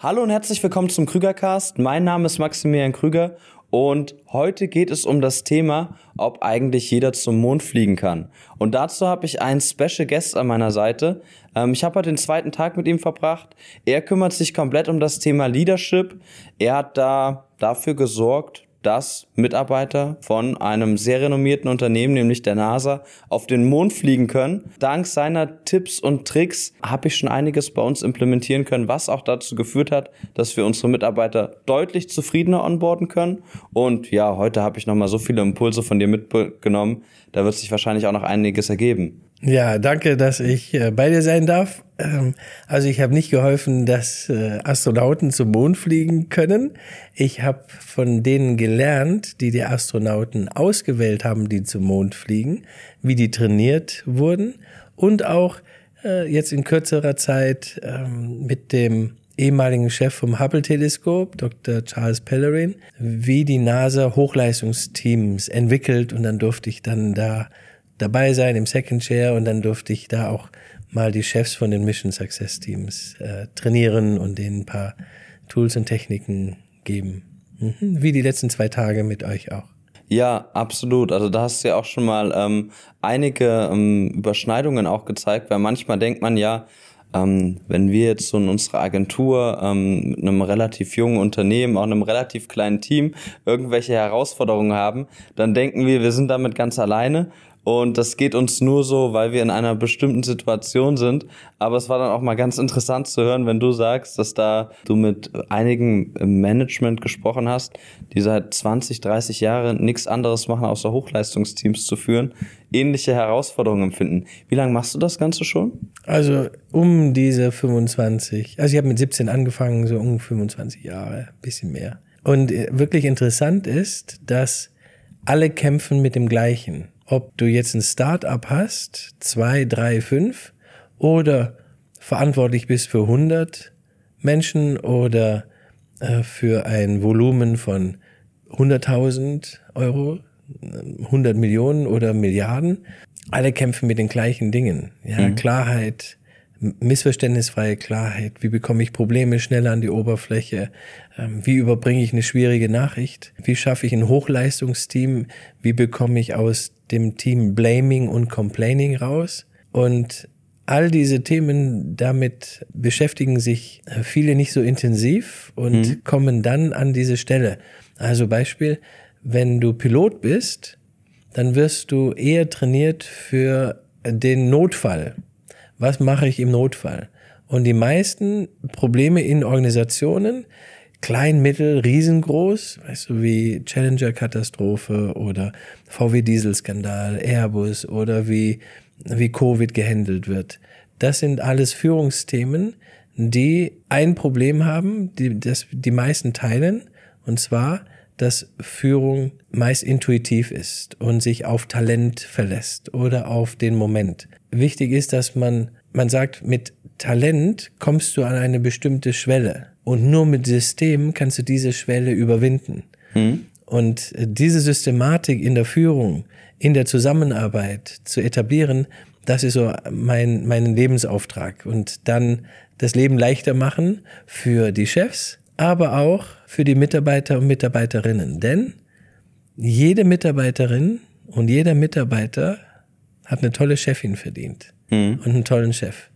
Hallo und herzlich willkommen zum Krügercast. Mein Name ist Maximilian Krüger und heute geht es um das Thema, ob eigentlich jeder zum Mond fliegen kann. Und dazu habe ich einen Special Guest an meiner Seite. Ähm, ich habe heute den zweiten Tag mit ihm verbracht. Er kümmert sich komplett um das Thema Leadership. Er hat da dafür gesorgt, dass Mitarbeiter von einem sehr renommierten Unternehmen, nämlich der NASA, auf den Mond fliegen können. Dank seiner Tipps und Tricks habe ich schon einiges bei uns implementieren können, was auch dazu geführt hat, dass wir unsere Mitarbeiter deutlich zufriedener onboarden können. Und ja, heute habe ich nochmal so viele Impulse von dir mitgenommen. Da wird sich wahrscheinlich auch noch einiges ergeben. Ja, danke, dass ich äh, bei dir sein darf. Ähm, also ich habe nicht geholfen, dass äh, Astronauten zum Mond fliegen können. Ich habe von denen gelernt, die die Astronauten ausgewählt haben, die zum Mond fliegen, wie die trainiert wurden und auch äh, jetzt in kürzerer Zeit ähm, mit dem ehemaligen Chef vom Hubble-Teleskop, Dr. Charles Pellerin, wie die NASA Hochleistungsteams entwickelt und dann durfte ich dann da dabei sein im Second Chair und dann durfte ich da auch mal die Chefs von den Mission Success Teams äh, trainieren und denen ein paar Tools und Techniken geben. Mhm. Wie die letzten zwei Tage mit euch auch. Ja, absolut. Also da hast du ja auch schon mal ähm, einige ähm, Überschneidungen auch gezeigt, weil manchmal denkt man ja, ähm, wenn wir jetzt so in unserer Agentur ähm, mit einem relativ jungen Unternehmen, auch einem relativ kleinen Team irgendwelche Herausforderungen haben, dann denken wir, wir sind damit ganz alleine und das geht uns nur so, weil wir in einer bestimmten Situation sind. Aber es war dann auch mal ganz interessant zu hören, wenn du sagst, dass da du mit einigen im Management gesprochen hast, die seit 20, 30 Jahren nichts anderes machen, außer Hochleistungsteams zu führen, ähnliche Herausforderungen empfinden. Wie lange machst du das Ganze schon? Also um diese 25. Also ich habe mit 17 angefangen, so um 25 Jahre, bisschen mehr. Und äh, wirklich interessant ist, dass alle kämpfen mit dem Gleichen ob du jetzt ein Start-up hast, zwei, drei, fünf, oder verantwortlich bist für 100 Menschen oder äh, für ein Volumen von 100.000 Euro, 100 Millionen oder Milliarden. Alle kämpfen mit den gleichen Dingen. Ja, mhm. Klarheit, missverständnisfreie Klarheit. Wie bekomme ich Probleme schneller an die Oberfläche? Ähm, wie überbringe ich eine schwierige Nachricht? Wie schaffe ich ein Hochleistungsteam? Wie bekomme ich aus dem Team Blaming und Complaining raus? Und all diese Themen, damit beschäftigen sich äh, viele nicht so intensiv und mhm. kommen dann an diese Stelle. Also Beispiel, wenn du Pilot bist, dann wirst du eher trainiert für den Notfall was mache ich im Notfall? Und die meisten Probleme in Organisationen, klein, mittel, riesengroß, weißt du, wie Challenger-Katastrophe oder VW-Dieselskandal, Airbus oder wie, wie Covid gehandelt wird. Das sind alles Führungsthemen, die ein Problem haben, die das die meisten teilen, und zwar, dass Führung meist intuitiv ist und sich auf Talent verlässt oder auf den Moment. Wichtig ist, dass man, man sagt, mit Talent kommst du an eine bestimmte Schwelle und nur mit System kannst du diese Schwelle überwinden. Mhm. Und diese Systematik in der Führung, in der Zusammenarbeit zu etablieren, das ist so mein, mein Lebensauftrag. Und dann das Leben leichter machen für die Chefs, aber auch für die Mitarbeiter und Mitarbeiterinnen. Denn jede Mitarbeiterin und jeder Mitarbeiter hat eine tolle Chefin verdient mhm. und einen tollen Chef.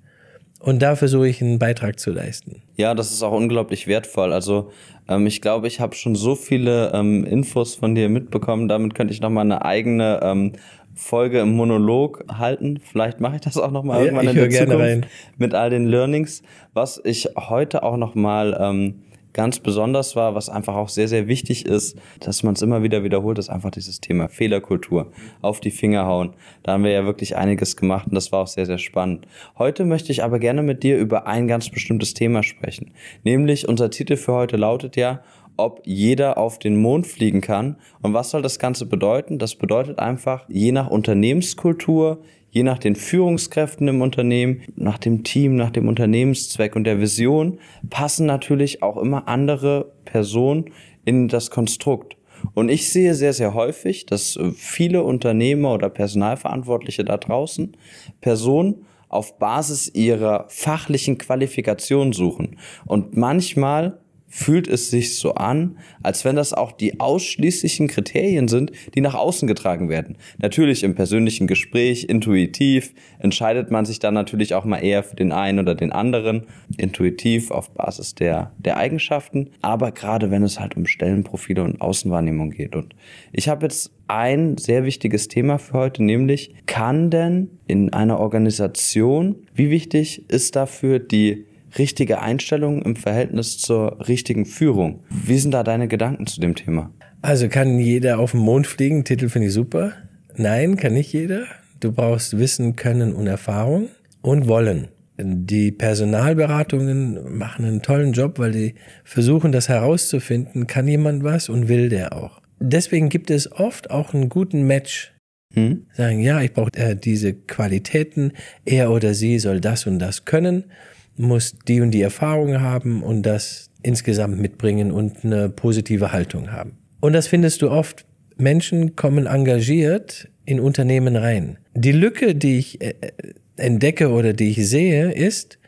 Und da versuche ich einen Beitrag zu leisten. Ja, das ist auch unglaublich wertvoll. Also ähm, ich glaube, ich habe schon so viele ähm, Infos von dir mitbekommen. Damit könnte ich noch mal eine eigene ähm, Folge im Monolog halten. Vielleicht mache ich das auch noch mal ja, irgendwann in der Zukunft rein. mit all den Learnings. Was ich heute auch noch mal ähm, ganz besonders war, was einfach auch sehr, sehr wichtig ist, dass man es immer wieder wiederholt, ist einfach dieses Thema Fehlerkultur. Auf die Finger hauen. Da haben wir ja wirklich einiges gemacht und das war auch sehr, sehr spannend. Heute möchte ich aber gerne mit dir über ein ganz bestimmtes Thema sprechen. Nämlich unser Titel für heute lautet ja, ob jeder auf den Mond fliegen kann. Und was soll das Ganze bedeuten? Das bedeutet einfach, je nach Unternehmenskultur, je nach den Führungskräften im Unternehmen, nach dem Team, nach dem Unternehmenszweck und der Vision passen natürlich auch immer andere Personen in das Konstrukt. Und ich sehe sehr, sehr häufig, dass viele Unternehmer oder Personalverantwortliche da draußen Personen auf Basis ihrer fachlichen Qualifikation suchen. Und manchmal fühlt es sich so an, als wenn das auch die ausschließlichen Kriterien sind, die nach außen getragen werden. Natürlich im persönlichen Gespräch, intuitiv, entscheidet man sich dann natürlich auch mal eher für den einen oder den anderen, intuitiv auf Basis der, der Eigenschaften, aber gerade wenn es halt um Stellenprofile und Außenwahrnehmung geht. Und ich habe jetzt ein sehr wichtiges Thema für heute, nämlich kann denn in einer Organisation, wie wichtig ist dafür die richtige Einstellung im Verhältnis zur richtigen Führung. Wie sind da deine Gedanken zu dem Thema? Also kann jeder auf den Mond fliegen? Titel finde ich super. Nein, kann nicht jeder. Du brauchst Wissen, Können und Erfahrung und Wollen. Die Personalberatungen machen einen tollen Job, weil die versuchen, das herauszufinden, kann jemand was und will der auch. Deswegen gibt es oft auch einen guten Match. Hm? Sagen, ja, ich brauche äh, diese Qualitäten, er oder sie soll das und das können muss die und die Erfahrung haben und das insgesamt mitbringen und eine positive Haltung haben. Und das findest du oft. Menschen kommen engagiert in Unternehmen rein. Die Lücke, die ich äh, entdecke oder die ich sehe, ist,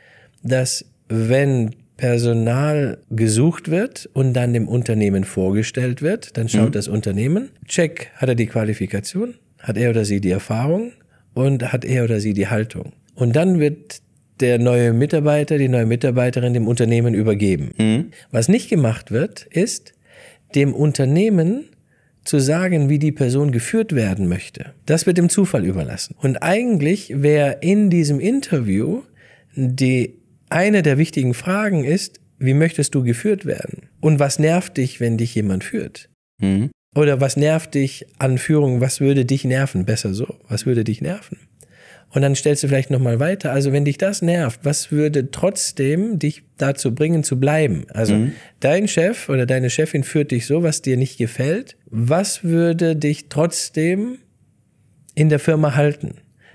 dass wenn Personal gesucht wird und dann dem Unternehmen vorgestellt wird, dann schaut mhm. das Unternehmen, check, hat er die Qualifikation, hat er oder sie die Erfahrung und hat er oder sie die Haltung. Und dann wird der neue Mitarbeiter, die neue Mitarbeiterin dem Unternehmen übergeben. Mhm. Was nicht gemacht wird, ist, dem Unternehmen zu sagen, wie die Person geführt werden möchte. Das wird dem Zufall überlassen. Und eigentlich wäre in diesem Interview die eine der wichtigen Fragen ist, wie möchtest du geführt werden? Und was nervt dich, wenn dich jemand führt? Mhm. Oder was nervt dich an Führung? Was würde dich nerven? Besser so. Was würde dich nerven? Und dann stellst du vielleicht nochmal weiter. Also wenn dich das nervt, was würde trotzdem dich dazu bringen zu bleiben? Also mhm. dein Chef oder deine Chefin führt dich so, was dir nicht gefällt. Was würde dich trotzdem in der Firma halten?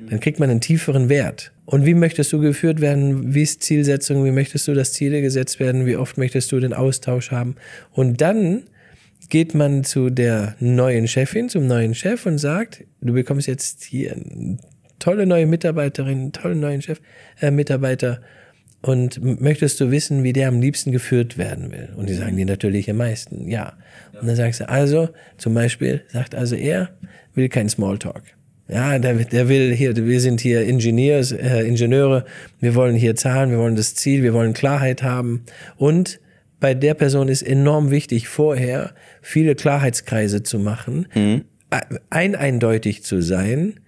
Dann kriegt man einen tieferen Wert. Und wie möchtest du geführt werden? Wie ist Zielsetzung? Wie möchtest du, dass Ziele gesetzt werden? Wie oft möchtest du den Austausch haben? Und dann geht man zu der neuen Chefin, zum neuen Chef und sagt, du bekommst jetzt hier tolle neue Mitarbeiterin, tollen neuen Chef, äh, Mitarbeiter. Und möchtest du wissen, wie der am liebsten geführt werden will? Und die sagen die natürlich am meisten, ja. Und dann sagst du, also, zum Beispiel, sagt also er, will kein Smalltalk. Ja, der, der will hier, wir sind hier Ingenieurs, äh, Ingenieure, wir wollen hier Zahlen, wir wollen das Ziel, wir wollen Klarheit haben. Und bei der Person ist enorm wichtig, vorher viele Klarheitskreise zu machen, mhm. ein eindeutig zu sein,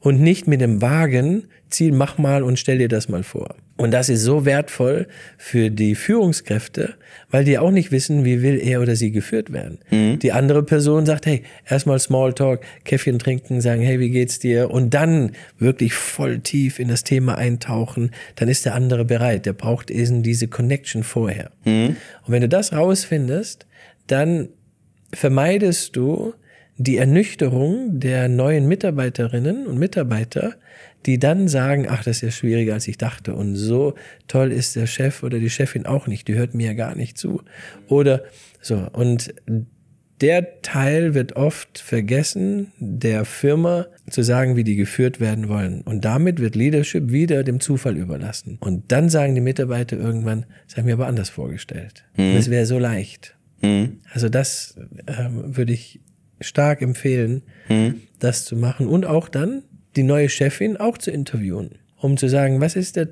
und nicht mit dem Wagen, Ziel, mach mal und stell dir das mal vor. Und das ist so wertvoll für die Führungskräfte, weil die auch nicht wissen, wie will er oder sie geführt werden. Mhm. Die andere Person sagt, hey, erstmal Smalltalk, Käffchen trinken, sagen, hey, wie geht's dir? Und dann wirklich voll tief in das Thema eintauchen, dann ist der andere bereit. Der braucht eben diese Connection vorher. Mhm. Und wenn du das rausfindest, dann vermeidest du die Ernüchterung der neuen Mitarbeiterinnen und Mitarbeiter, die dann sagen, ach, das ist ja schwieriger, als ich dachte. Und so toll ist der Chef oder die Chefin auch nicht. Die hört mir ja gar nicht zu. Oder so. Und der Teil wird oft vergessen, der Firma zu sagen, wie die geführt werden wollen. Und damit wird Leadership wieder dem Zufall überlassen. Und dann sagen die Mitarbeiter irgendwann, das habe ich mir aber anders vorgestellt. Mhm. Das wäre so leicht. Mhm. Also das ähm, würde ich stark empfehlen, mhm. das zu machen und auch dann die neue Chefin auch zu interviewen, um zu sagen, was ist der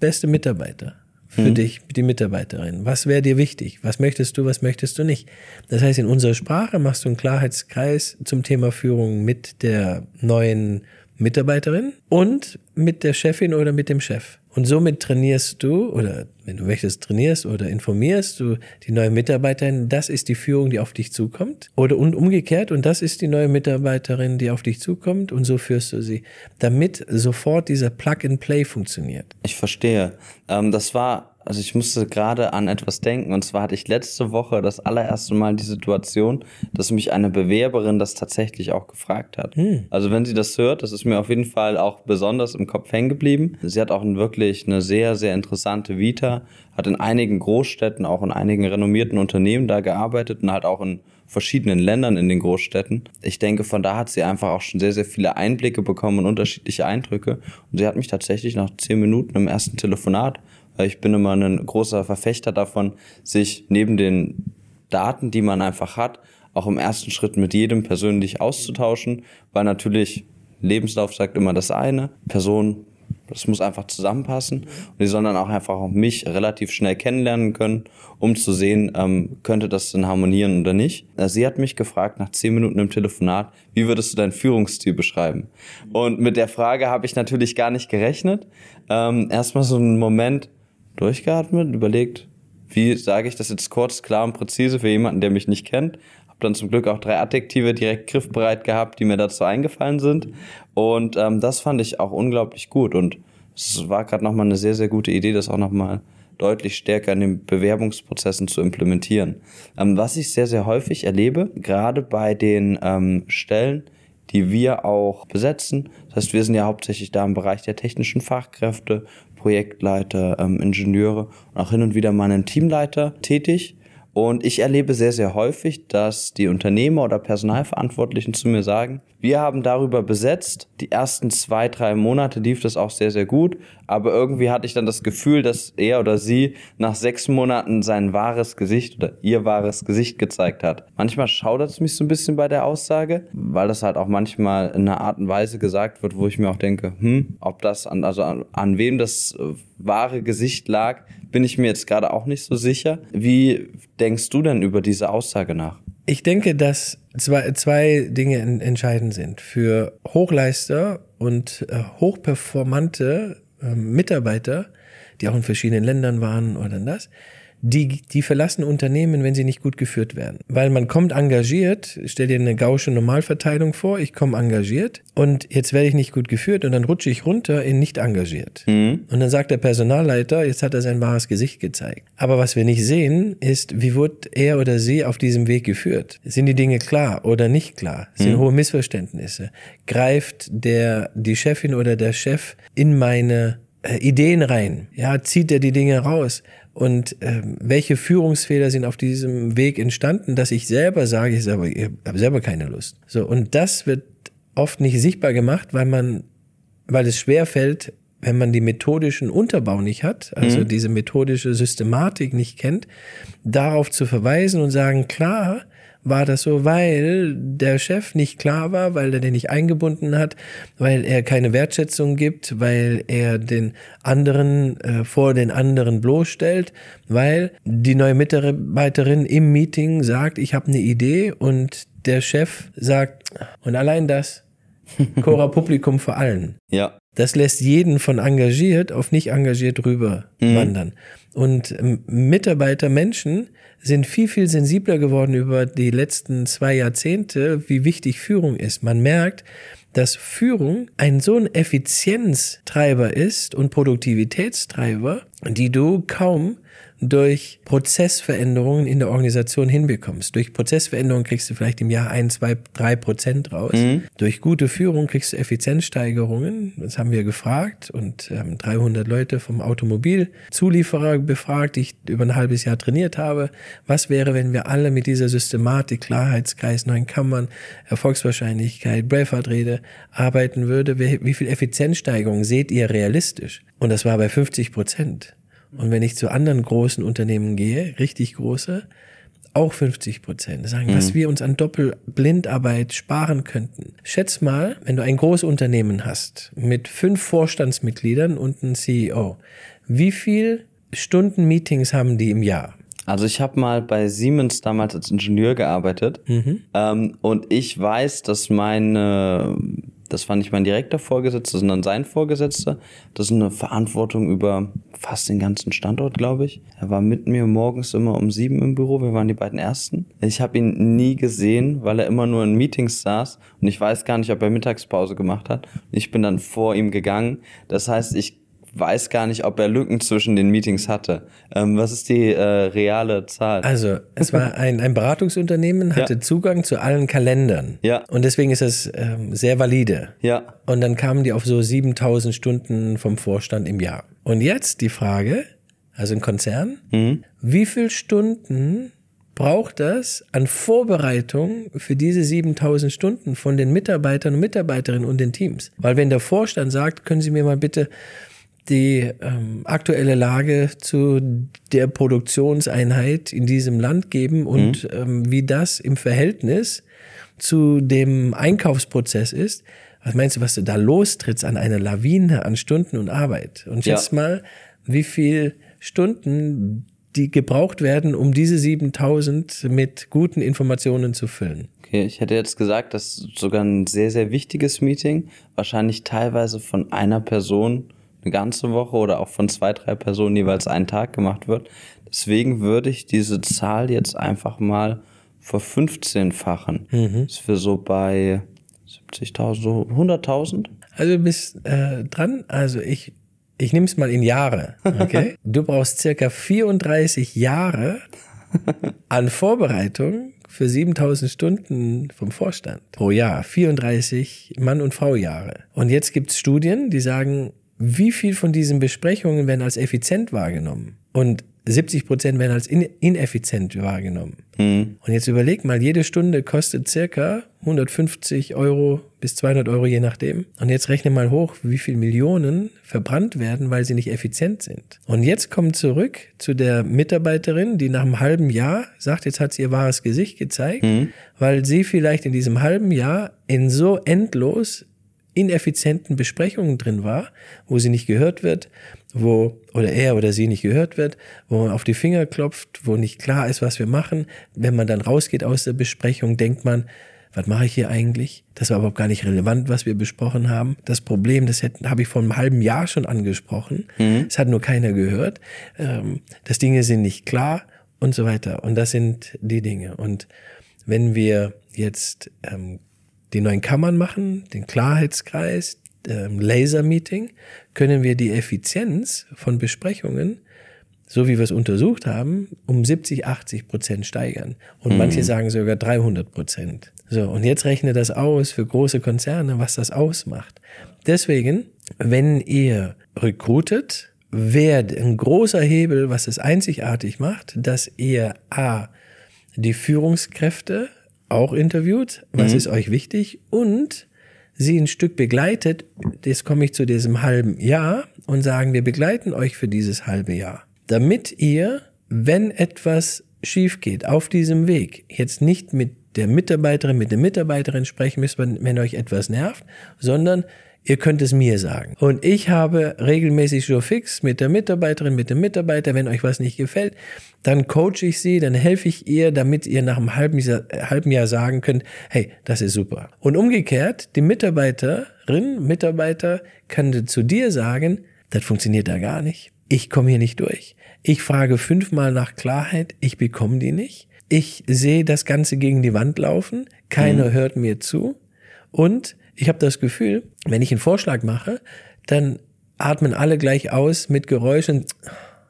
beste Mitarbeiter für mhm. dich, die Mitarbeiterin? Was wäre dir wichtig? Was möchtest du, was möchtest du nicht? Das heißt, in unserer Sprache machst du einen Klarheitskreis zum Thema Führung mit der neuen Mitarbeiterin und mit der Chefin oder mit dem Chef. Und somit trainierst du, oder wenn du möchtest, trainierst oder informierst du die neue Mitarbeiterin, das ist die Führung, die auf dich zukommt. Oder und umgekehrt, und das ist die neue Mitarbeiterin, die auf dich zukommt, und so führst du sie, damit sofort dieser Plug-and-Play funktioniert. Ich verstehe. Ähm, das war also ich musste gerade an etwas denken. Und zwar hatte ich letzte Woche das allererste Mal die Situation, dass mich eine Bewerberin das tatsächlich auch gefragt hat. Hm. Also wenn sie das hört, das ist mir auf jeden Fall auch besonders im Kopf hängen geblieben. Sie hat auch wirklich eine sehr, sehr interessante Vita, hat in einigen Großstädten, auch in einigen renommierten Unternehmen da gearbeitet und halt auch in verschiedenen Ländern in den Großstädten. Ich denke, von da hat sie einfach auch schon sehr, sehr viele Einblicke bekommen und unterschiedliche Eindrücke. Und sie hat mich tatsächlich nach zehn Minuten im ersten Telefonat, ich bin immer ein großer Verfechter davon, sich neben den Daten, die man einfach hat, auch im ersten Schritt mit jedem persönlich auszutauschen, weil natürlich Lebenslauf sagt immer das eine, Person das muss einfach zusammenpassen. Und die sollen dann auch einfach auch mich relativ schnell kennenlernen können, um zu sehen, ähm, könnte das denn harmonieren oder nicht. Äh, sie hat mich gefragt nach zehn Minuten im Telefonat, wie würdest du deinen Führungsstil beschreiben? Und mit der Frage habe ich natürlich gar nicht gerechnet. Ähm, erstmal so einen Moment durchgeatmet, überlegt, wie sage ich das jetzt kurz, klar und präzise für jemanden, der mich nicht kennt. Habe dann zum Glück auch drei Adjektive direkt griffbereit gehabt, die mir dazu eingefallen sind. Und ähm, das fand ich auch unglaublich gut. Und es war gerade nochmal eine sehr, sehr gute Idee, das auch nochmal deutlich stärker in den Bewerbungsprozessen zu implementieren. Ähm, was ich sehr, sehr häufig erlebe, gerade bei den ähm, Stellen, die wir auch besetzen. Das heißt, wir sind ja hauptsächlich da im Bereich der technischen Fachkräfte, Projektleiter, ähm, Ingenieure und auch hin und wieder mal einen Teamleiter tätig. Und ich erlebe sehr, sehr häufig, dass die Unternehmer oder Personalverantwortlichen zu mir sagen, wir haben darüber besetzt, die ersten zwei, drei Monate lief das auch sehr, sehr gut, aber irgendwie hatte ich dann das Gefühl, dass er oder sie nach sechs Monaten sein wahres Gesicht oder ihr wahres Gesicht gezeigt hat. Manchmal schaudert es mich so ein bisschen bei der Aussage, weil das halt auch manchmal in einer Art und Weise gesagt wird, wo ich mir auch denke, hm, ob das an, also an, an wem das wahre Gesicht lag, bin ich mir jetzt gerade auch nicht so sicher. Wie denkst du denn über diese Aussage nach? Ich denke, dass zwei, zwei Dinge entscheidend sind. Für Hochleister und äh, hochperformante äh, Mitarbeiter, die auch in verschiedenen Ländern waren oder das, die, die verlassen Unternehmen, wenn sie nicht gut geführt werden. Weil man kommt engagiert, stell dir eine gausche Normalverteilung vor, ich komme engagiert und jetzt werde ich nicht gut geführt und dann rutsche ich runter in nicht engagiert. Mhm. Und dann sagt der Personalleiter, jetzt hat er sein wahres Gesicht gezeigt. Aber was wir nicht sehen, ist, wie wird er oder sie auf diesem Weg geführt? Sind die Dinge klar oder nicht klar? Sind mhm. hohe Missverständnisse? Greift der, die Chefin oder der Chef in meine äh, Ideen rein? Ja, zieht er die Dinge raus? Und ähm, welche Führungsfehler sind auf diesem Weg entstanden, dass ich selber sage, ich, selber, ich habe selber keine Lust. So und das wird oft nicht sichtbar gemacht, weil man, weil es schwer fällt, wenn man die methodischen Unterbau nicht hat, also mhm. diese methodische Systematik nicht kennt, darauf zu verweisen und sagen, klar, war das so, weil der Chef nicht klar war, weil er den nicht eingebunden hat, weil er keine Wertschätzung gibt, weil er den anderen äh, vor den anderen bloßstellt, weil die neue Mitarbeiterin im Meeting sagt, ich habe eine Idee und der Chef sagt, und allein das, Cora Publikum vor allen. Ja. Das lässt jeden von engagiert auf nicht engagiert rüber mhm. wandern. Und ähm, Mitarbeiter, Menschen sind viel, viel sensibler geworden über die letzten zwei Jahrzehnte, wie wichtig Führung ist. Man merkt, dass Führung ein so ein Effizienztreiber ist und Produktivitätstreiber, die du kaum durch Prozessveränderungen in der Organisation hinbekommst. Durch Prozessveränderungen kriegst du vielleicht im Jahr ein, zwei, drei Prozent raus. Mhm. Durch gute Führung kriegst du Effizienzsteigerungen. Das haben wir gefragt und ähm, 300 Leute vom Automobilzulieferer befragt, die ich über ein halbes Jahr trainiert habe. Was wäre, wenn wir alle mit dieser Systematik, Klarheitskreis, neuen Kammern, Erfolgswahrscheinlichkeit, Braveheart-Rede arbeiten würde? Wie viel Effizienzsteigerung seht ihr realistisch? Und das war bei 50 Prozent. Und wenn ich zu anderen großen Unternehmen gehe, richtig große, auch 50 Prozent. Sagen, mhm. was wir uns an Doppelblindarbeit sparen könnten. Schätz mal, wenn du ein Großunternehmen hast mit fünf Vorstandsmitgliedern und einem CEO, wie viel Stunden Meetings haben die im Jahr? Also ich habe mal bei Siemens damals als Ingenieur gearbeitet mhm. ähm, und ich weiß, dass meine das war nicht mein direkter Vorgesetzter, sondern sein Vorgesetzter. Das ist eine Verantwortung über fast den ganzen Standort, glaube ich. Er war mit mir morgens immer um sieben im Büro. Wir waren die beiden Ersten. Ich habe ihn nie gesehen, weil er immer nur in Meetings saß und ich weiß gar nicht, ob er Mittagspause gemacht hat. Ich bin dann vor ihm gegangen. Das heißt, ich weiß gar nicht, ob er Lücken zwischen den Meetings hatte. Ähm, was ist die äh, reale Zahl? Also, es war ein, ein Beratungsunternehmen, hatte Ja. Zugang zu allen Kalendern. Ja. Und deswegen ist es ähm, sehr valide. ja. Und dann kamen die auf so 7000 Stunden vom Vorstand im Jahr. Und jetzt die Frage, also ein Konzern, wie viel Stunden braucht das an Vorbereitung für diese 7000 Stunden von den Mitarbeitern und Mitarbeiterinnen und den Teams? Weil wenn der Vorstand sagt, können Sie mir mal bitte die ähm, aktuelle Lage zu der Produktionseinheit in diesem Land geben und ähm, wie das im Verhältnis zu dem Einkaufsprozess ist. Was meinst du, was du da lostrittst an einer Lawine an Stunden und Arbeit? Und Ja. schätz mal, wie viel Stunden die gebraucht werden, um diese 7000 mit guten Informationen zu füllen. Okay, ich hätte jetzt gesagt, das ist sogar ein sehr, sehr wichtiges Meeting. Wahrscheinlich teilweise von einer Person eine ganze Woche oder auch von zwei, drei Personen jeweils einen Tag gemacht wird. Deswegen würde ich diese Zahl jetzt einfach mal verfünfzehnfachen. Mhm. Das wäre so bei 70.000, so 100.000. Also du bist äh, dran. Also ich, ich nehme es mal in Jahre. Okay? du brauchst circa 34 Jahre an Vorbereitung für 7000 Stunden vom Vorstand pro Jahr. 34 Mann- und Frau-Jahre. Und jetzt gibt's Studien, die sagen, wie viel von diesen Besprechungen werden als effizient wahrgenommen? Und 70 Prozent werden als in ineffizient wahrgenommen. Und jetzt überleg mal, jede Stunde kostet circa 150 Euro bis 200 Euro, je nachdem. Und jetzt rechne mal hoch, wie viel Millionen verbrannt werden, weil sie nicht effizient sind. Und jetzt kommt zurück zu der Mitarbeiterin, die nach einem halben Jahr sagt, jetzt hat sie ihr wahres Gesicht gezeigt, weil sie vielleicht in diesem halben Jahr in so endlos ineffizienten Besprechungen drin war, wo sie nicht gehört wird, wo oder er oder sie nicht gehört wird, wo man auf die Finger klopft, wo nicht klar ist, was wir machen. Wenn man dann rausgeht aus der Besprechung, denkt man, was mache ich hier eigentlich? Das war überhaupt gar nicht relevant, was wir besprochen haben. Das Problem, das hätte- habe ich vor einem halben Jahr schon angesprochen. Es hat nur keiner gehört. Ähm, das Dinge sind nicht klar und so weiter. Und das sind die Dinge. Und wenn wir jetzt ähm, die neuen Kammern machen, den Klarheitskreis, ähm, Laser-Meeting, können wir die Effizienz von Besprechungen, so wie wir es untersucht haben, um 70, 80 Prozent steigern. Und manche sagen sogar 300 Prozent. So, und jetzt rechne das aus für große Konzerne, was das ausmacht. Deswegen, wenn ihr recruitet, wäre ein großer Hebel, was es einzigartig macht, dass ihr A, die Führungskräfte auch interviewt, was ist euch wichtig? Und sie ein Stück begleitet, jetzt komme ich zu diesem halben Jahr und sagen, wir begleiten euch für dieses halbe Jahr, damit ihr, wenn etwas schief geht auf diesem Weg, jetzt nicht mit der Mitarbeiterin, mit der Mitarbeiterin sprechen müsst, wenn, wenn euch etwas nervt, sondern ihr könnt es mir sagen. Und ich habe regelmäßig so fix mit der Mitarbeiterin, mit dem Mitarbeiter, wenn euch was nicht gefällt, dann coache ich sie, dann helfe ich ihr, damit ihr nach einem halben Jahr, äh, halben Jahr sagen könnt, hey, das ist super. Und umgekehrt, die Mitarbeiterin, Mitarbeiter kann zu dir sagen, das funktioniert da gar nicht. Ich komme hier nicht durch. Ich frage fünfmal nach Klarheit, ich bekomme die nicht. Ich sehe das Ganze gegen die Wand laufen, keiner hört mir zu. Und ich habe das Gefühl, wenn ich einen Vorschlag mache, dann atmen alle gleich aus mit Geräuschen.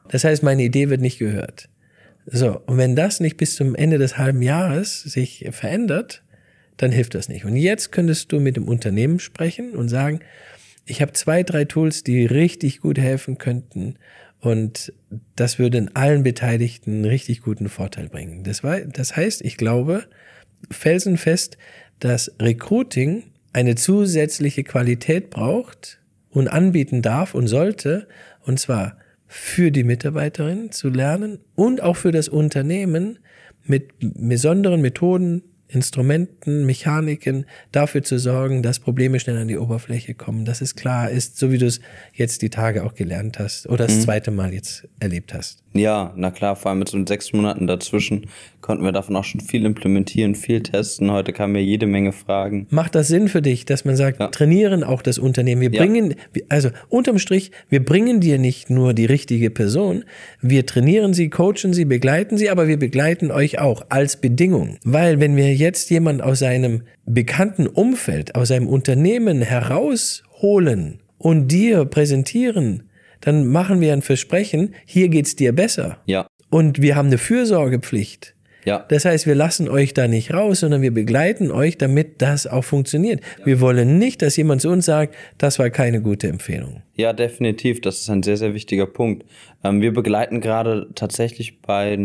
Das heißt, meine Idee wird nicht gehört. So, und wenn das nicht bis zum Ende des halben Jahres sich verändert, dann hilft das nicht. Und jetzt könntest du mit dem Unternehmen sprechen und sagen, ich habe zwei, drei Tools, die richtig gut helfen könnten. Und das würde in allen Beteiligten einen richtig guten Vorteil bringen. Das, war, das heißt, ich glaube felsenfest, dass Recruiting eine zusätzliche Qualität braucht und anbieten darf und sollte, und zwar für die Mitarbeiterin zu lernen und auch für das Unternehmen mit besonderen Methoden, Instrumenten, Mechaniken dafür zu sorgen, dass Probleme schnell an die Oberfläche kommen, dass es klar ist, so wie du es jetzt die Tage auch gelernt hast oder das zweite Mal jetzt erlebt hast. Ja, na klar, vor allem mit so sechs Monaten dazwischen konnten wir davon auch schon viel implementieren, viel testen. Heute kamen ja jede Menge Fragen. Macht das Sinn für dich, dass man sagt, Ja. trainieren auch das Unternehmen? Wir Ja. bringen, also unterm Strich, wir bringen dir nicht nur die richtige Person, wir trainieren sie, coachen sie, begleiten sie, aber wir begleiten euch auch als Bedingung. Weil wenn wir jetzt jemand aus seinem bekannten Umfeld, aus seinem Unternehmen herausholen und dir präsentieren, dann machen wir ein Versprechen, hier geht's dir besser. Ja. Und wir haben eine Fürsorgepflicht. Ja. Das heißt, wir lassen euch da nicht raus, sondern wir begleiten euch, damit das auch funktioniert. Wir wollen nicht, dass jemand zu uns sagt, das war keine gute Empfehlung. Ja, definitiv. Das ist ein sehr, sehr wichtiger Punkt. Ähm, wir begleiten gerade tatsächlich bei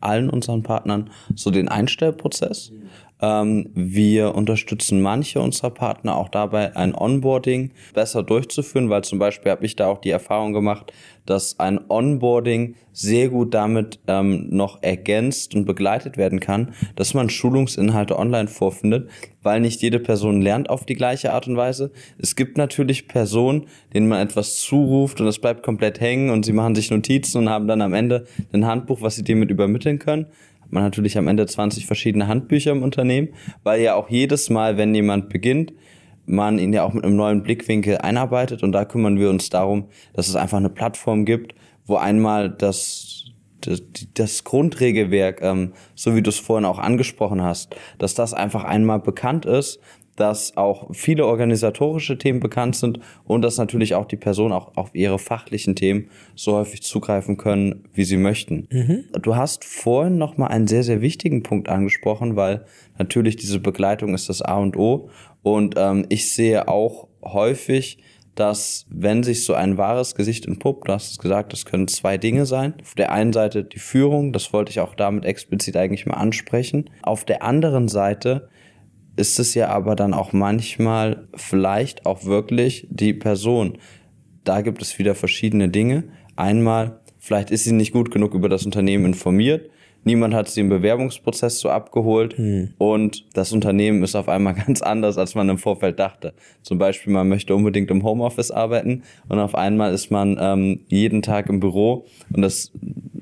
allen unseren Partnern so den Einstellprozess. Ähm, wir unterstützen manche unserer Partner auch dabei, ein Onboarding besser durchzuführen, weil zum Beispiel habe ich da auch die Erfahrung gemacht, dass ein Onboarding sehr gut damit ähm, noch ergänzt und begleitet werden kann, dass man Schulungsinhalte online vorfindet, weil nicht jede Person lernt auf die gleiche Art und Weise. Es gibt natürlich Personen, denen man etwas zuruft und es bleibt komplett hängen und sie machen sich Notizen und haben dann am Ende ein Handbuch, was sie dir mit übermitteln können man natürlich am Ende 20 verschiedene Handbücher im Unternehmen, weil ja auch jedes Mal, wenn jemand beginnt, man ihn ja auch mit einem neuen Blickwinkel einarbeitet. Und da kümmern wir uns darum, dass es einfach eine Plattform gibt, wo einmal das, das, das Grundregelwerk, ähm, so wie du es vorhin auch angesprochen hast, dass das einfach einmal bekannt ist, dass auch viele organisatorische Themen bekannt sind und dass natürlich auch die Personen auch auf ihre fachlichen Themen so häufig zugreifen können, wie sie möchten. Mhm. Du hast vorhin noch mal einen sehr sehr wichtigen Punkt angesprochen, weil natürlich diese Begleitung ist das A und O und ähm, ich sehe auch häufig dass wenn sich so ein wahres Gesicht entpuppt, du hast es gesagt, das können zwei Dinge sein. Auf der einen Seite die Führung, das wollte ich auch damit explizit eigentlich mal ansprechen. Auf der anderen Seite ist es ja aber dann auch manchmal vielleicht auch wirklich die Person. Da gibt es wieder verschiedene Dinge. Einmal, vielleicht ist sie nicht gut genug über das Unternehmen informiert. Niemand hat sie im Bewerbungsprozess so abgeholt hm. und das Unternehmen ist auf einmal ganz anders, als man im Vorfeld dachte. Zum Beispiel, man möchte unbedingt im Homeoffice arbeiten und auf einmal ist man ähm, jeden Tag im Büro und es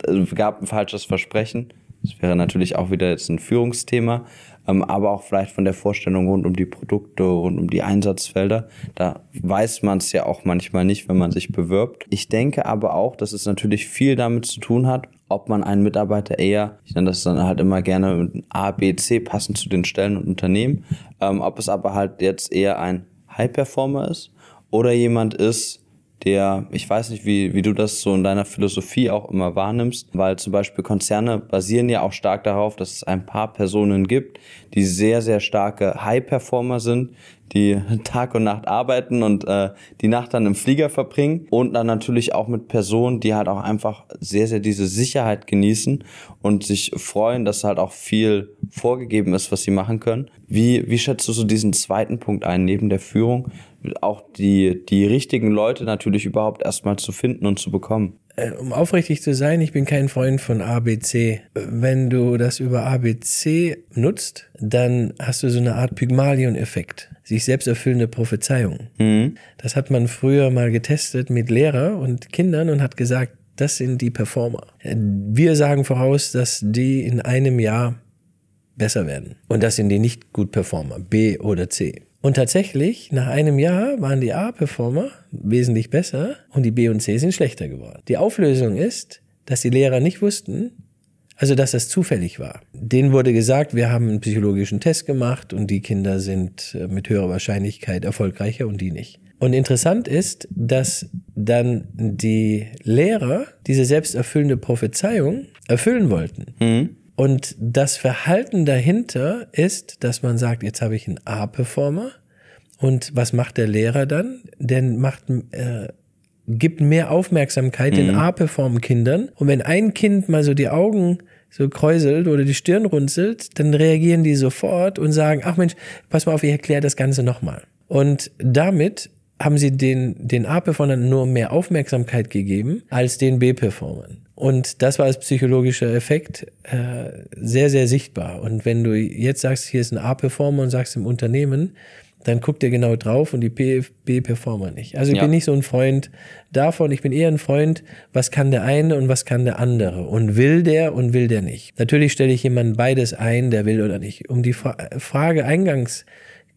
äh, gab ein falsches Versprechen. Das wäre natürlich auch wieder jetzt ein Führungsthema aber auch vielleicht von der Vorstellung rund um die Produkte, rund um die Einsatzfelder. Da weiß man es ja auch manchmal nicht, wenn man sich bewirbt. Ich denke aber auch, dass es natürlich viel damit zu tun hat, ob man einen Mitarbeiter eher, ich nenne das dann halt immer gerne mit A, B, C passend zu den Stellen und Unternehmen, ähm, ob es aber halt jetzt eher ein High-Performer ist oder jemand ist, der, ich weiß nicht, wie, wie du das so in deiner Philosophie auch immer wahrnimmst, weil zum Beispiel Konzerne basieren ja auch stark darauf, dass es ein paar Personen gibt, die sehr, sehr starke High-Performer sind, die Tag und Nacht arbeiten und äh, die Nacht dann im Flieger verbringen und dann natürlich auch mit Personen, die halt auch einfach sehr, sehr diese Sicherheit genießen und sich freuen, dass halt auch viel vorgegeben ist, was sie machen können. Wie, wie schätzt du so diesen zweiten Punkt ein, neben der Führung? auch die, die richtigen Leute natürlich überhaupt erstmal zu finden und zu bekommen. Äh, um aufrichtig zu sein, ich bin kein Freund von ABC. Wenn du das über ABC nutzt, dann hast du so eine Art Pygmalion-Effekt, sich selbst erfüllende Prophezeiung. Mhm. Das hat man früher mal getestet mit Lehrer und Kindern und hat gesagt, das sind die Performer. Wir sagen voraus, dass die in einem Jahr besser werden. Und das sind die nicht gut Performer, B oder C. Und tatsächlich, nach einem Jahr waren die A-Performer wesentlich besser und die B und C sind schlechter geworden. Die Auflösung ist, dass die Lehrer nicht wussten, also dass das zufällig war. Denen wurde gesagt, wir haben einen psychologischen Test gemacht und die Kinder sind äh, mit höherer Wahrscheinlichkeit erfolgreicher und die nicht. Und interessant ist, dass dann die Lehrer diese selbsterfüllende Prophezeiung erfüllen wollten. Mhm. Und das Verhalten dahinter ist, dass man sagt, jetzt habe ich einen A-Performer. Und was macht der Lehrer dann? Der macht, äh, gibt mehr Aufmerksamkeit mhm. den A-Perform-Kindern. Und wenn ein Kind mal so die Augen so kräuselt oder die Stirn runzelt, dann reagieren die sofort und sagen, ach Mensch, pass mal auf, ich erkläre das Ganze nochmal. Und damit haben sie den, den A-Performern nur mehr Aufmerksamkeit gegeben als den B-Performern. Und das war als psychologischer Effekt äh, sehr, sehr sichtbar. Und wenn du jetzt sagst, hier ist ein A-Performer und sagst im Unternehmen, dann guckt er genau drauf und die B-Performer nicht. Also ich ja. bin nicht so ein Freund davon, ich bin eher ein Freund, was kann der eine und was kann der andere und will der und will der nicht. Natürlich stelle ich jemanden beides ein, der will oder nicht. Um die Fra Frage eingangs,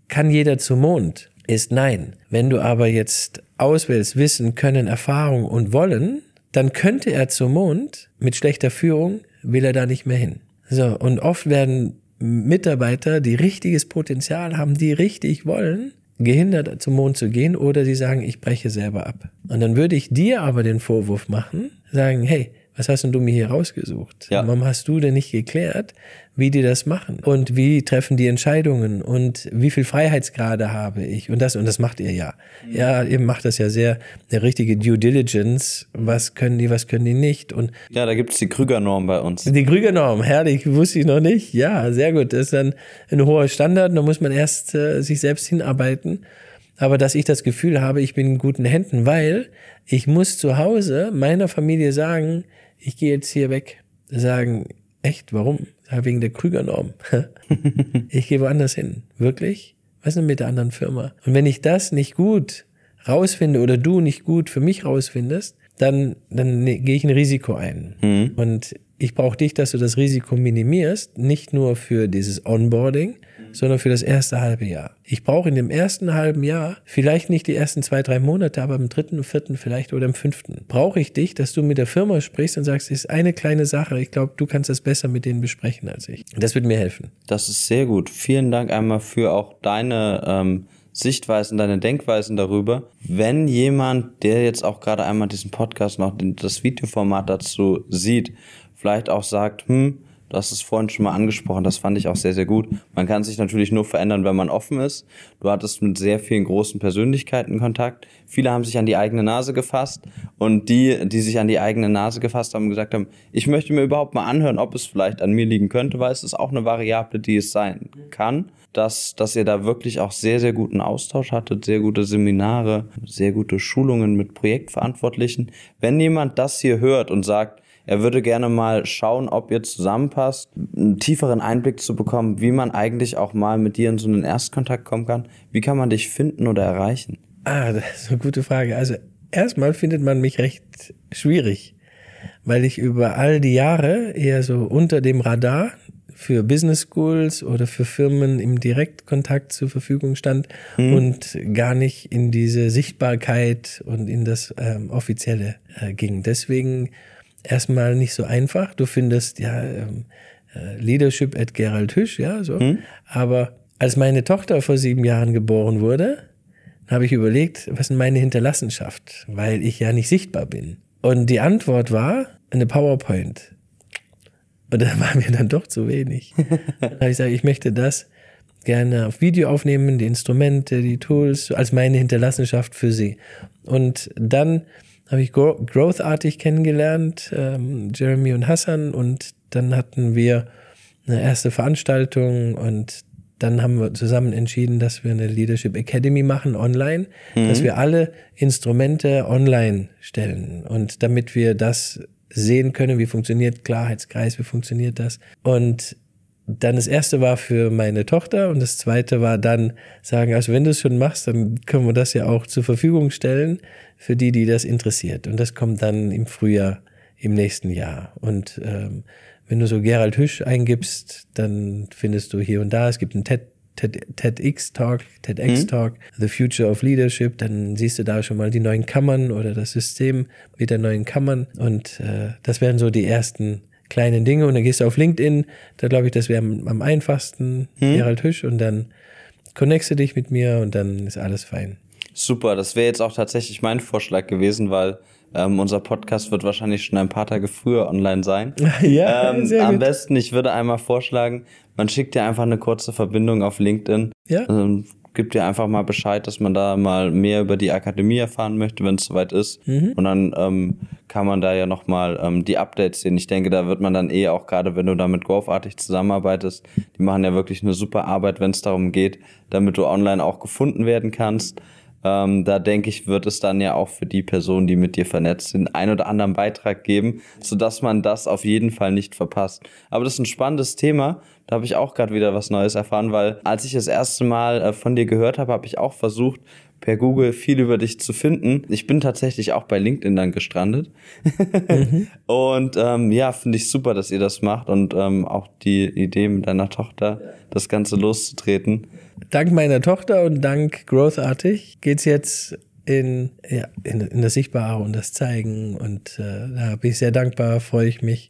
kann jeder zum Mond? Ist nein. Wenn du aber jetzt auswählst, Wissen, Können, Erfahrung und Wollen, dann könnte er zum Mond, mit schlechter Führung will er da nicht mehr hin. So, und oft werden Mitarbeiter, die richtiges Potenzial haben, die richtig wollen, gehindert, zum Mond zu gehen oder sie sagen, ich breche selber ab. Und dann würde ich dir aber den Vorwurf machen, sagen, hey, was hast denn du mir hier rausgesucht? Ja. Warum hast du denn nicht geklärt, wie die das machen? Und wie treffen die Entscheidungen? Und wie viel Freiheitsgrade habe ich? Und das, und das macht ihr ja. Ja, ihr macht das ja sehr, eine richtige Due Diligence. Was können die, was können die nicht? Und Ja, da gibt's die Krüger-Norm bei uns. die Krüger-Norm, herrlich, wusste ich noch nicht. Ja, sehr gut. Das ist dann ein hoher Standard. Da muss man erst äh, sich selbst hinarbeiten. Aber dass ich das Gefühl habe, ich bin in guten Händen, weil ich muss zu Hause meiner Familie sagen, ich gehe jetzt hier weg. Sagen, echt, warum? Wegen der Krüger-Norm. ich gehe woanders hin. Wirklich? Was ist denn mit der anderen Firma? Und wenn ich das nicht gut rausfinde oder du nicht gut für mich rausfindest, dann, dann ne- gehe ich ein Risiko ein. Und ich brauche dich, dass du das Risiko minimierst, nicht nur für dieses Onboarding, sondern für das erste halbe Jahr. Ich brauche in dem ersten halben Jahr, vielleicht nicht die ersten zwei, drei Monate, aber im dritten, vierten vielleicht oder im fünften, brauche ich dich, dass du mit der Firma sprichst und sagst, es ist eine kleine Sache, ich glaube, du kannst das besser mit denen besprechen als ich. Das wird mir helfen. Das ist sehr gut. Vielen Dank einmal für auch deine ähm, Sichtweisen, deine Denkweisen darüber. Wenn jemand, der jetzt auch gerade einmal diesen Podcast noch das Videoformat dazu sieht, vielleicht auch sagt, hm, du hast es vorhin schon mal angesprochen, das fand ich auch sehr, sehr gut. Man kann sich natürlich nur verändern, wenn man offen ist. Du hattest mit sehr vielen großen Persönlichkeiten Kontakt. Viele haben sich an die eigene Nase gefasst und die, die sich an die eigene Nase gefasst haben, gesagt haben, ich möchte mir überhaupt mal anhören, ob es vielleicht an mir liegen könnte, weil es ist auch eine Variable, die es sein kann dass, dass ihr da wirklich auch sehr, sehr guten Austausch hattet, sehr gute Seminare, sehr gute Schulungen mit Projektverantwortlichen. Wenn jemand das hier hört und sagt, er würde gerne mal schauen, ob ihr zusammenpasst, einen tieferen Einblick zu bekommen, wie man eigentlich auch mal mit dir in so einen Erstkontakt kommen kann. Wie kann man dich finden oder erreichen? Ah, das ist eine gute Frage. Also erstmal findet man mich recht schwierig, weil ich über all die Jahre eher so unter dem Radar für Business Schools oder für Firmen im Direktkontakt zur Verfügung stand und gar nicht in diese Sichtbarkeit und in das ähm, Offizielle äh, ging. Deswegen erstmal nicht so einfach. Du findest ja ähm, äh, Leadership at Gerald Hüsch, ja, so. Aber als meine Tochter vor sieben Jahren geboren wurde, habe ich überlegt, was ist denn meine Hinterlassenschaft, weil ich ja nicht sichtbar bin. Und die Antwort war eine PowerPoint. Und da war mir dann doch zu wenig. Dann habe ich gesagt, ich möchte das gerne auf Video aufnehmen, die Instrumente, die Tools, als meine Hinterlassenschaft für sie. Und dann habe ich Gro- Growthartig kennengelernt, ähm, Jeremy und Hassan, und dann hatten wir eine erste Veranstaltung und dann haben wir zusammen entschieden, dass wir eine Leadership Academy machen online, dass wir alle Instrumente online stellen. Und damit wir das sehen können, wie funktioniert Klarheitskreis, wie funktioniert das. Und dann das erste war für meine Tochter und das zweite war dann sagen, also wenn du es schon machst, dann können wir das ja auch zur Verfügung stellen für die, die das interessiert. Und das kommt dann im Frühjahr im nächsten Jahr. Und ähm, wenn du so Gerald Hüsch eingibst, dann findest du hier und da, es gibt einen TED, TED, TEDx-Talk, TEDx-Talk, The Future of Leadership, dann siehst du da schon mal die neuen Kammern oder das System mit den neuen Kammern und äh, das wären so die ersten kleinen Dinge und dann gehst du auf LinkedIn, da glaube ich, das wäre am, am einfachsten, Gerald Hüsch und dann connectst du dich mit mir und dann ist alles fein. Super, das wäre jetzt auch tatsächlich mein Vorschlag gewesen, weil ähm, unser Podcast wird wahrscheinlich schon ein paar Tage früher online sein. Ja, ähm, sehr am gut. besten, ich würde einmal vorschlagen, man schickt dir einfach eine kurze Verbindung auf LinkedIn. Ja. Ähm, gibt dir einfach mal Bescheid, dass man da mal mehr über die Akademie erfahren möchte, wenn es soweit ist. Mhm. Und dann ähm, kann man da ja nochmal ähm, die Updates sehen. Ich denke, da wird man dann eh auch gerade, wenn du da mit Growthartig zusammenarbeitest, die machen ja wirklich eine super Arbeit, wenn es darum geht, damit du online auch gefunden werden kannst. Ähm, da denke ich, wird es dann ja auch für die Personen, die mit dir vernetzt sind, ein oder anderen Beitrag geben, sodass man das auf jeden Fall nicht verpasst. Aber das ist ein spannendes Thema. Da habe ich auch gerade wieder was Neues erfahren, weil als ich das erste Mal äh, von dir gehört habe, habe ich auch versucht, per Google viel über dich zu finden. Ich bin tatsächlich auch bei LinkedIn dann gestrandet. Und ähm, ja, finde ich super, dass ihr das macht und ähm, auch die Idee mit deiner Tochter, das Ganze loszutreten. Dank meiner Tochter und dank Growthartig geht's jetzt in, ja, in, in das Sichtbare und das Zeigen und äh, da bin ich sehr dankbar, freue ich mich.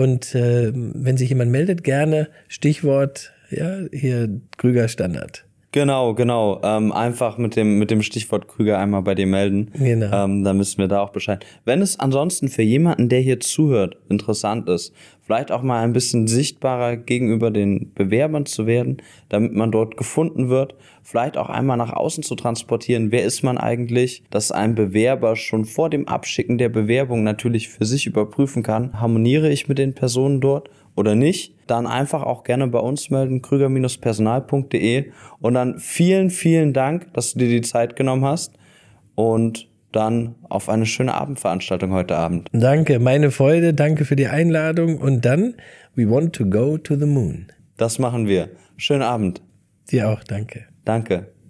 Und äh, wenn sich jemand meldet, gerne Stichwort, ja, hier Krüger Standard. Genau, genau. Ähm, einfach mit dem, mit dem Stichwort Krüger einmal bei dir melden. Genau. Ähm, dann wissen wir da auch Bescheid. Wenn es ansonsten für jemanden, der hier zuhört, interessant ist, vielleicht auch mal ein bisschen sichtbarer gegenüber den Bewerbern zu werden, damit man dort gefunden wird, vielleicht auch einmal nach außen zu transportieren, wer ist man eigentlich, dass ein Bewerber schon vor dem Abschicken der Bewerbung natürlich für sich überprüfen kann, harmoniere ich mit den Personen dort oder nicht, dann einfach auch gerne bei uns melden, krüger-personal.de und dann vielen, vielen Dank, dass du dir die Zeit genommen hast und dann auf eine schöne Abendveranstaltung heute Abend. Danke, meine Freude, danke für die Einladung und dann, we want to go to the moon. Das machen wir. Schönen Abend. Dir auch, danke. Danke.